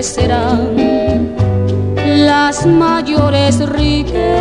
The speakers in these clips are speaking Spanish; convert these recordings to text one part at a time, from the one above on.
Ofrecerán las mayores riquezas.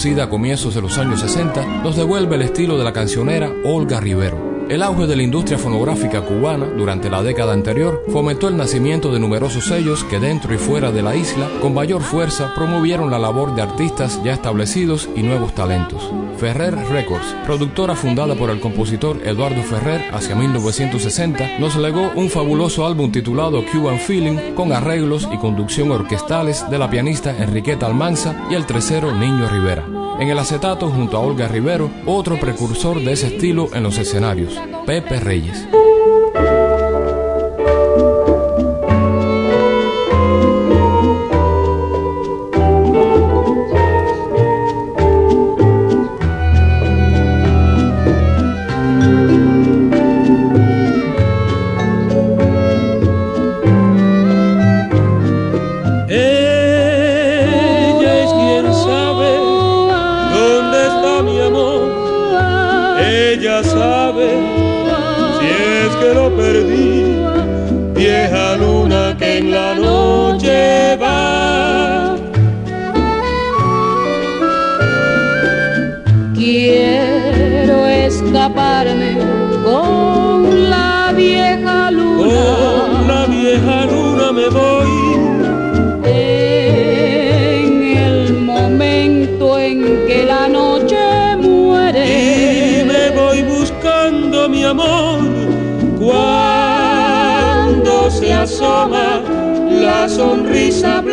A comienzos de los años 60 nos devuelve el estilo de la cancionera Olga Rivero. El auge de la industria fonográfica cubana durante la década anterior fomentó el nacimiento de numerosos sellos que dentro y fuera de la isla con mayor fuerza promovieron la labor de artistas ya establecidos y nuevos talentos. Ferrer Records, productora fundada por el compositor Eduardo Ferrer hacia 1960, nos legó un fabuloso álbum titulado Cuban Feeling con arreglos y conducción orquestales de la pianista Enriqueta Almanza y el tercero Niño Rivera. En el acetato, junto a Olga Rivero, otro precursor de ese estilo en los escenarios, Pepe Reyes. En la noche va. Quiero escaparme con la vieja luna. Con la vieja luna me voy. En el momento en que la noche muere. Y me voy buscando mi amor cuando se asoma sonrisa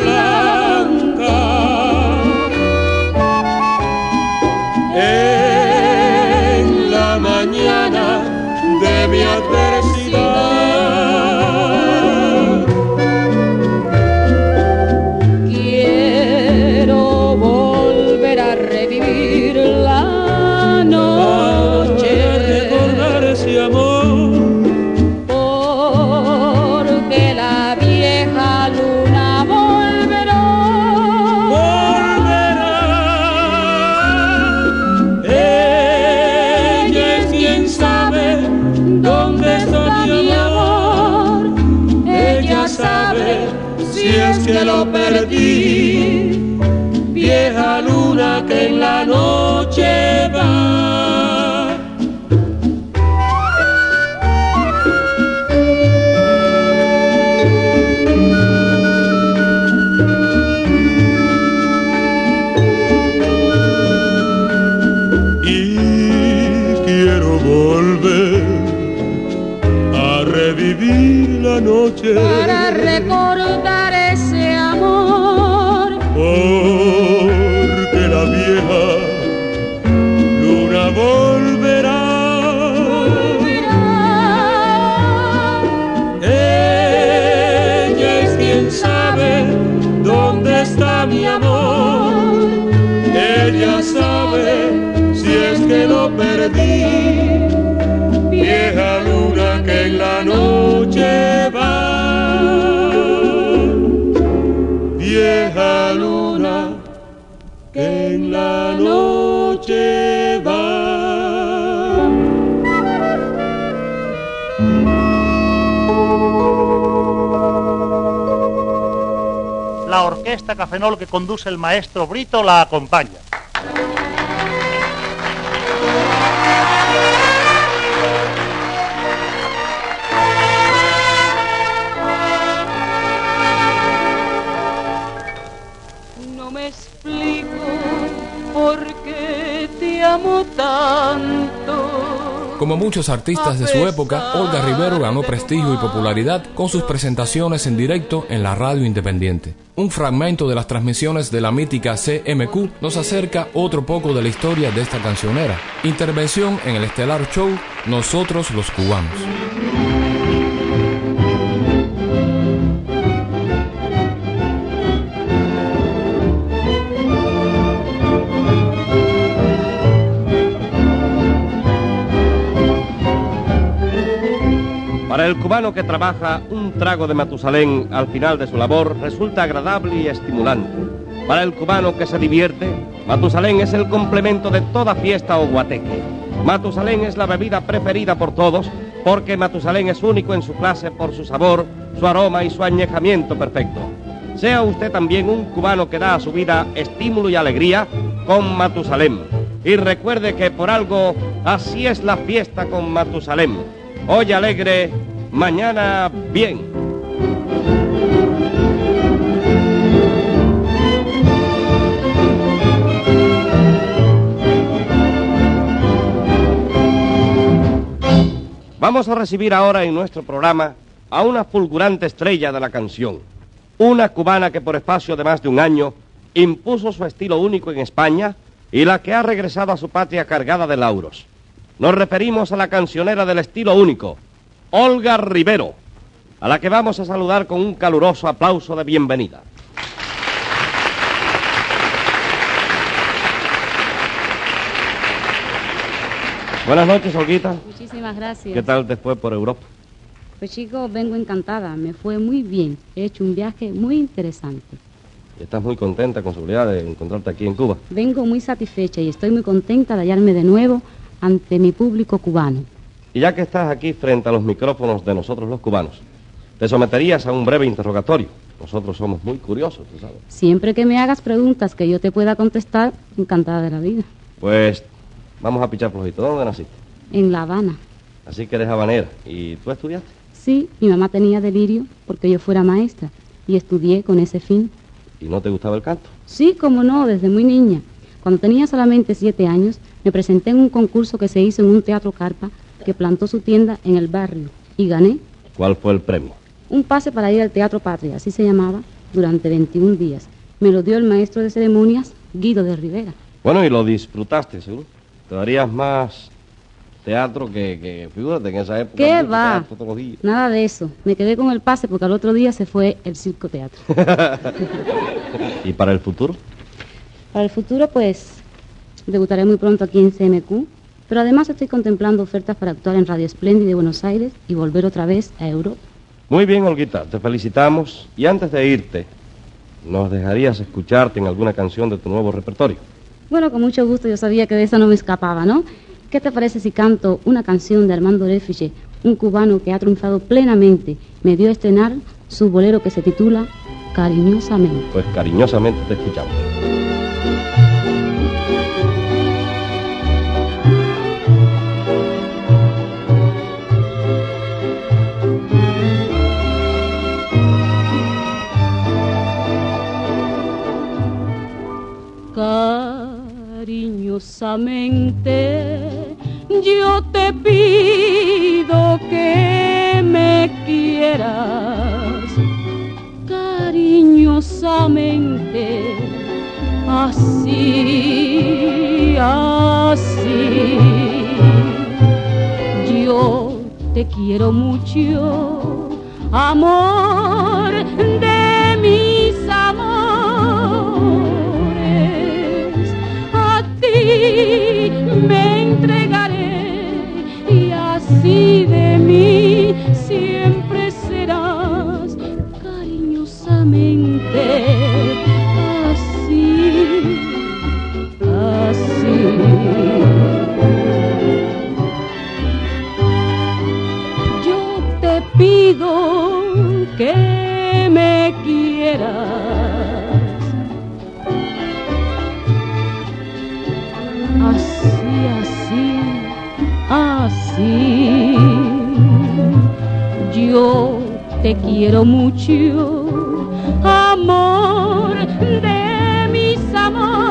Orquesta Cafenol que conduce el maestro Brito la acompaña. Como muchos artistas de su época, Olga Rivero ganó prestigio y popularidad con sus presentaciones en directo en la radio independiente. Un fragmento de las transmisiones de la mítica CMQ nos acerca otro poco de la historia de esta cancionera. Intervención en el estelar show Nosotros los Cubanos. Para el cubano que trabaja, un trago de Matusalén al final de su labor resulta agradable y estimulante. Para el cubano que se divierte, Matusalén es el complemento de toda fiesta o guateque. Matusalén es la bebida preferida por todos porque Matusalén es único en su clase por su sabor, su aroma y su añejamiento perfecto. Sea usted también un cubano que da a su vida estímulo y alegría con Matusalén. Y recuerde que por algo así es la fiesta con Matusalén. Hoy alegre, mañana bien. Vamos a recibir ahora en nuestro programa a una fulgurante estrella de la canción, una cubana que por espacio de más de un año impuso su estilo único en España y la que ha regresado a su patria cargada de lauros. Nos referimos a la cancionera del estilo único, Olga Rivero, a la que vamos a saludar con un caluroso aplauso de bienvenida. Buenas noches, Olguita. Muchísimas gracias. ¿Qué tal fue por Europa? Pues chicos, vengo encantada, me fue muy bien. He hecho un viaje muy interesante. ¿Estás muy contenta con seguridad de encontrarte aquí en Cuba? Vengo muy satisfecha y estoy muy contenta de hallarme de nuevo ante mi público cubano. Y ya que estás aquí frente a los micrófonos de nosotros los cubanos, te someterías a un breve interrogatorio. Nosotros somos muy curiosos, tú sabes. Siempre que me hagas preguntas que yo te pueda contestar, encantada de la vida. Pues vamos a pichar flojito. ¿Dónde naciste? En La Habana. Así que eres habanera. ¿Y tú estudiaste? Sí, mi mamá tenía delirio porque yo fuera maestra y estudié con ese fin. ¿Y no te gustaba el canto? Sí, como no, desde muy niña. Cuando tenía solamente siete años, me presenté en un concurso que se hizo en un teatro carpa que plantó su tienda en el barrio y gané. ¿Cuál fue el premio? un pase para ir al Teatro Patria, así se llamaba, durante 21 días. Me lo dio el maestro de ceremonias, Guido de Rivera. Bueno, y lo disfrutaste, seguro. Te darías más teatro que, que figúrate, en esa época. ¿Qué va? Nada de eso. Me quedé con el pase porque al otro día se fue el circo teatro. ¿Y para el futuro? Para el futuro, pues, debutaré muy pronto aquí en CMQ, pero además estoy contemplando ofertas para actuar en Radio Splendid de Buenos Aires y volver otra vez a Europa. Muy bien, Olguita, te felicitamos. Y antes de irte, ¿nos dejarías escucharte en alguna canción de tu nuevo repertorio? Bueno, con mucho gusto, yo sabía que de esa no me escapaba, ¿no? ¿Qué te parece si canto una canción de Armando Refiche, un cubano que ha triunfado plenamente? Me dio a estrenar su bolero que se titula Cariñosamente. Pues cariñosamente te escuchamos. Yo te pido que me quieras cariñosamente así, así. Yo te quiero mucho, amor de mucho, amor de mis amores.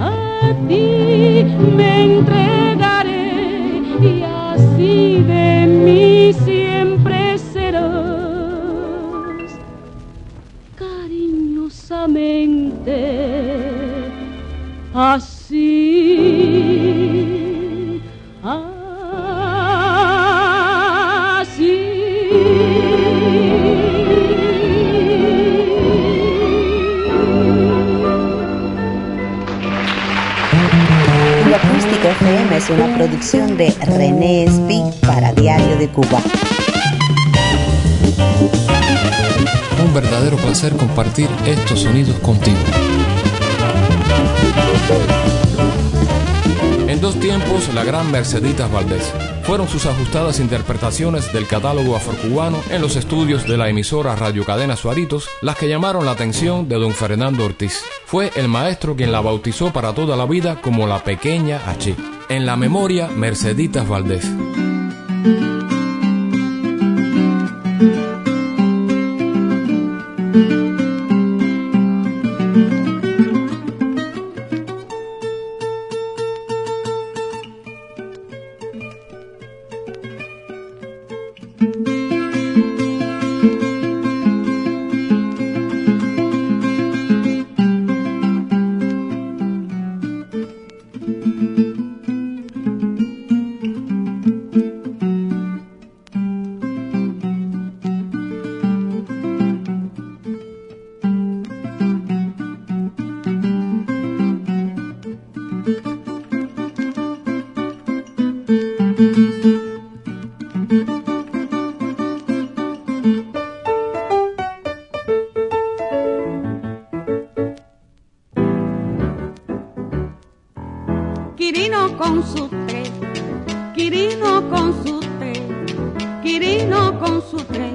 A ti me entregaré y así de mí siempre serás cariñosamente así FM es una producción de René Espi para Diario de Cuba. Un verdadero placer compartir estos sonidos contigo. En dos tiempos, la gran Merceditas Valdés. Fueron sus ajustadas interpretaciones del catálogo afrocubano en los estudios de la emisora Radio Cadena Suaritos las que llamaron la atención de don Fernando Ortiz. Fue el maestro quien la bautizó para toda la vida como la pequeña H. En la memoria, Merceditas Valdés. Con su tres, Quirino con su tres, Quirino con su tres,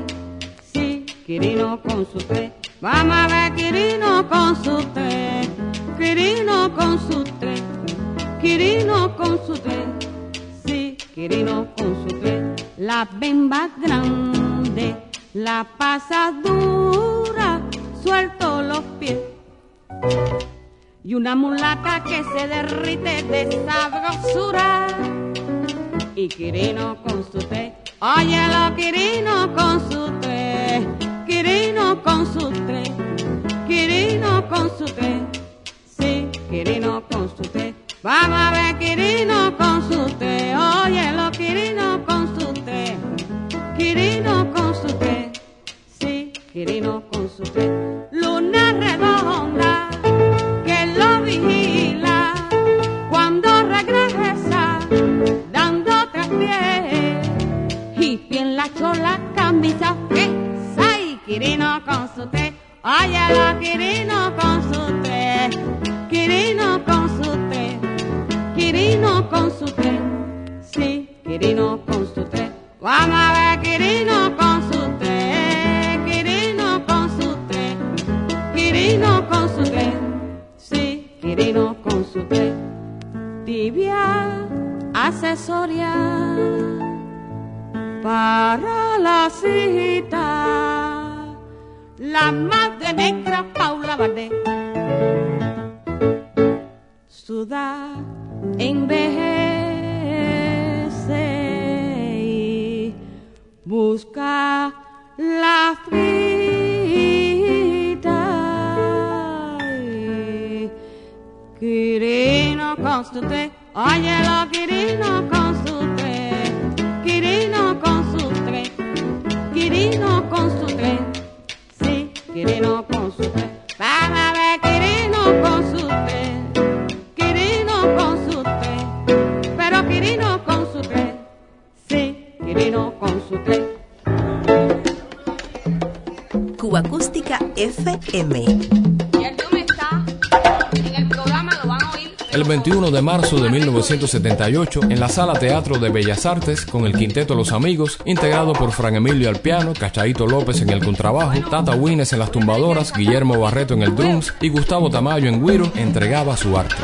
sí, Quirino con su tres. Vamos a ver Quirino con su tres, Quirino con su tres, Quirino con su tres, sí, Quirino con su tres. La bemba grande, la pasadura, suelto los pies y una mulaca que se derrite de sabrosura. Y Quirino con su té, Óyelo, Quirino con su tres, Quirino con su tres, Quirino con su tres, sí, Quirino con su tres. Vamos a ver, Quirino con su tres, Valdés. Sudar envejece y busca la frita. Quirino con su té, óyelo Quirino con su té, Quirino con su té, Quirino con su té, sí, Quirino con Cuba Acústica FM. Y el me está en el programa, lo van a oír. El 21 de marzo de 1978, en la Sala Teatro de Bellas Artes, con el Quinteto Los Amigos, integrado por Fran Emilio al piano, Cachaito López en el contrabajo, Tata Wines en las tumbadoras, Guillermo Barreto en el drums y Gustavo Tamayo en güiro, entregaba su arte.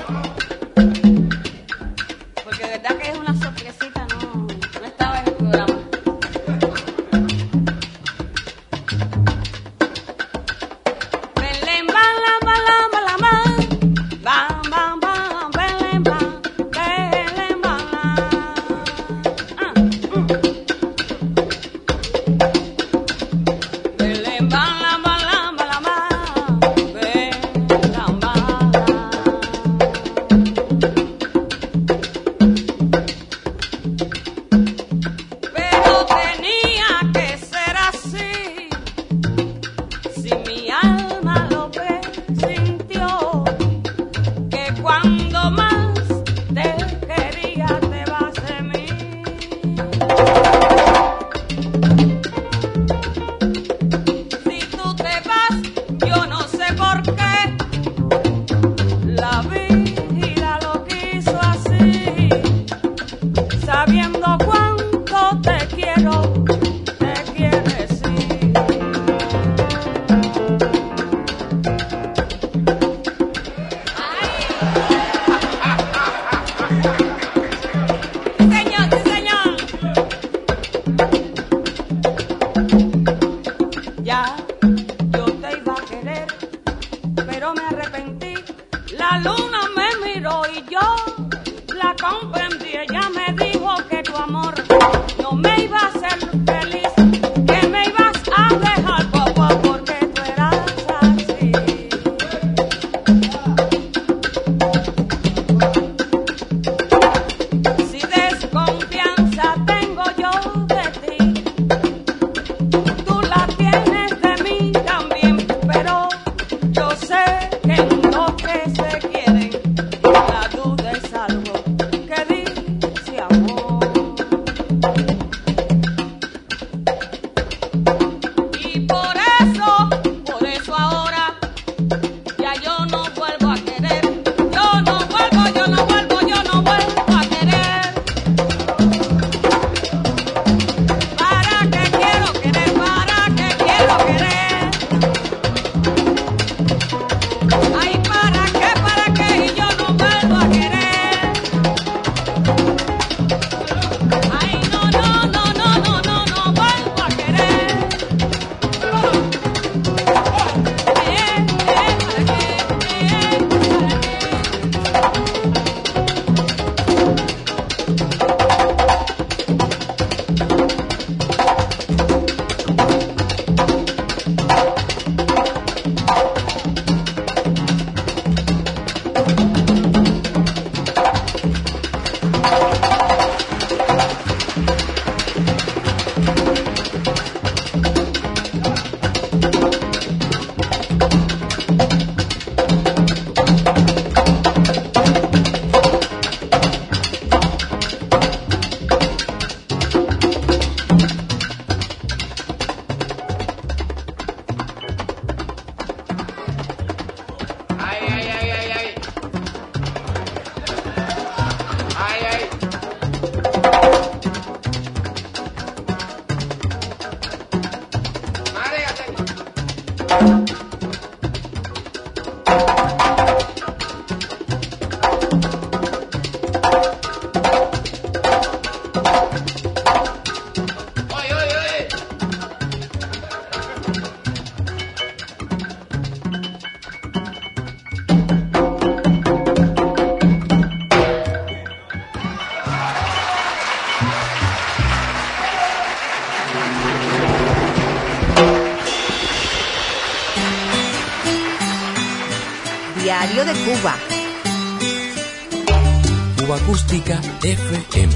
FM.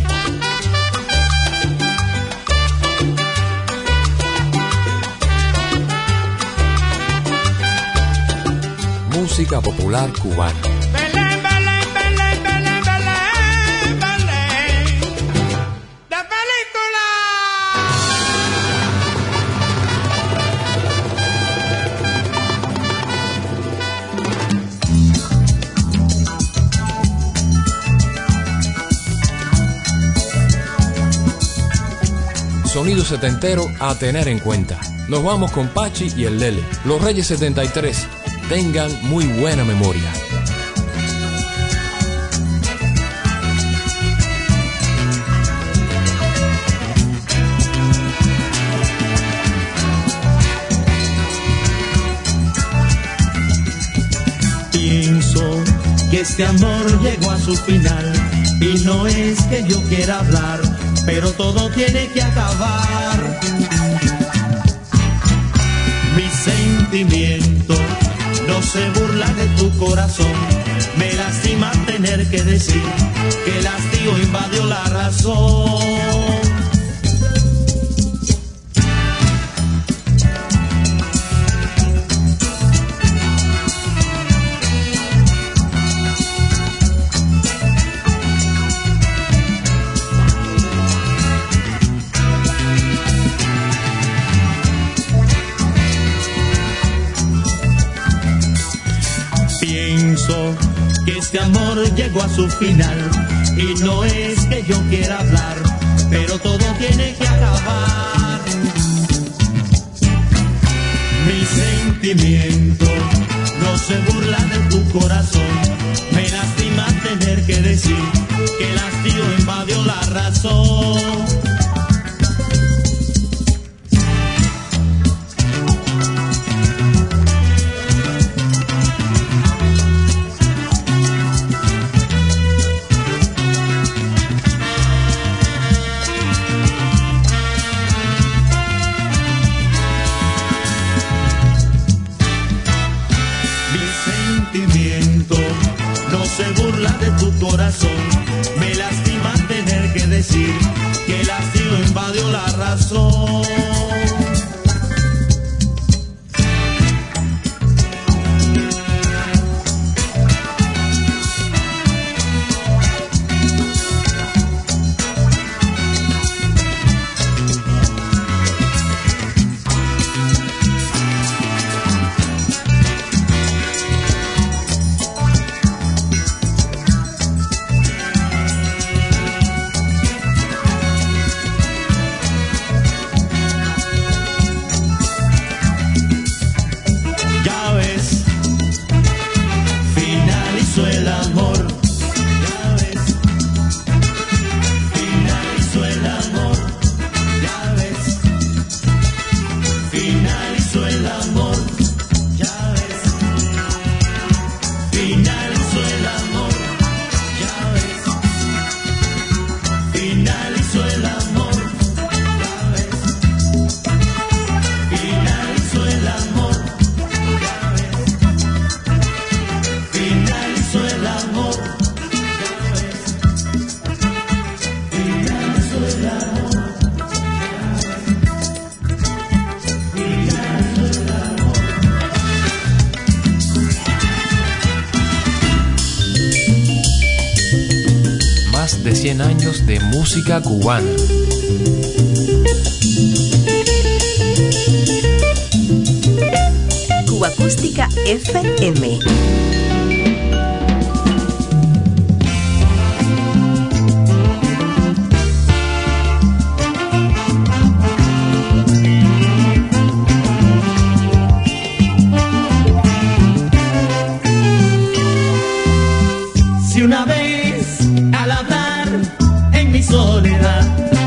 Música popular cubana. Sonido setentero a tener en cuenta. Nos vamos con Pachi y el Lele. Los Reyes 73. Tengan muy buena memoria. Pienso que este amor llegó a su final y no es que yo quiera hablar, pero todo tiene que acabar. Mi sentimiento no se burla de tu corazón, me lastima tener que decir que el hastío invadió la razón. Final y no es que yo quiera hablar, pero todo tiene que acabar. Mi sentimiento no se burla de tu corazón, me lastima tener que decir que el hastío invadió la razón. Música cubana. Cuba Acústica FM. Si una vez soledad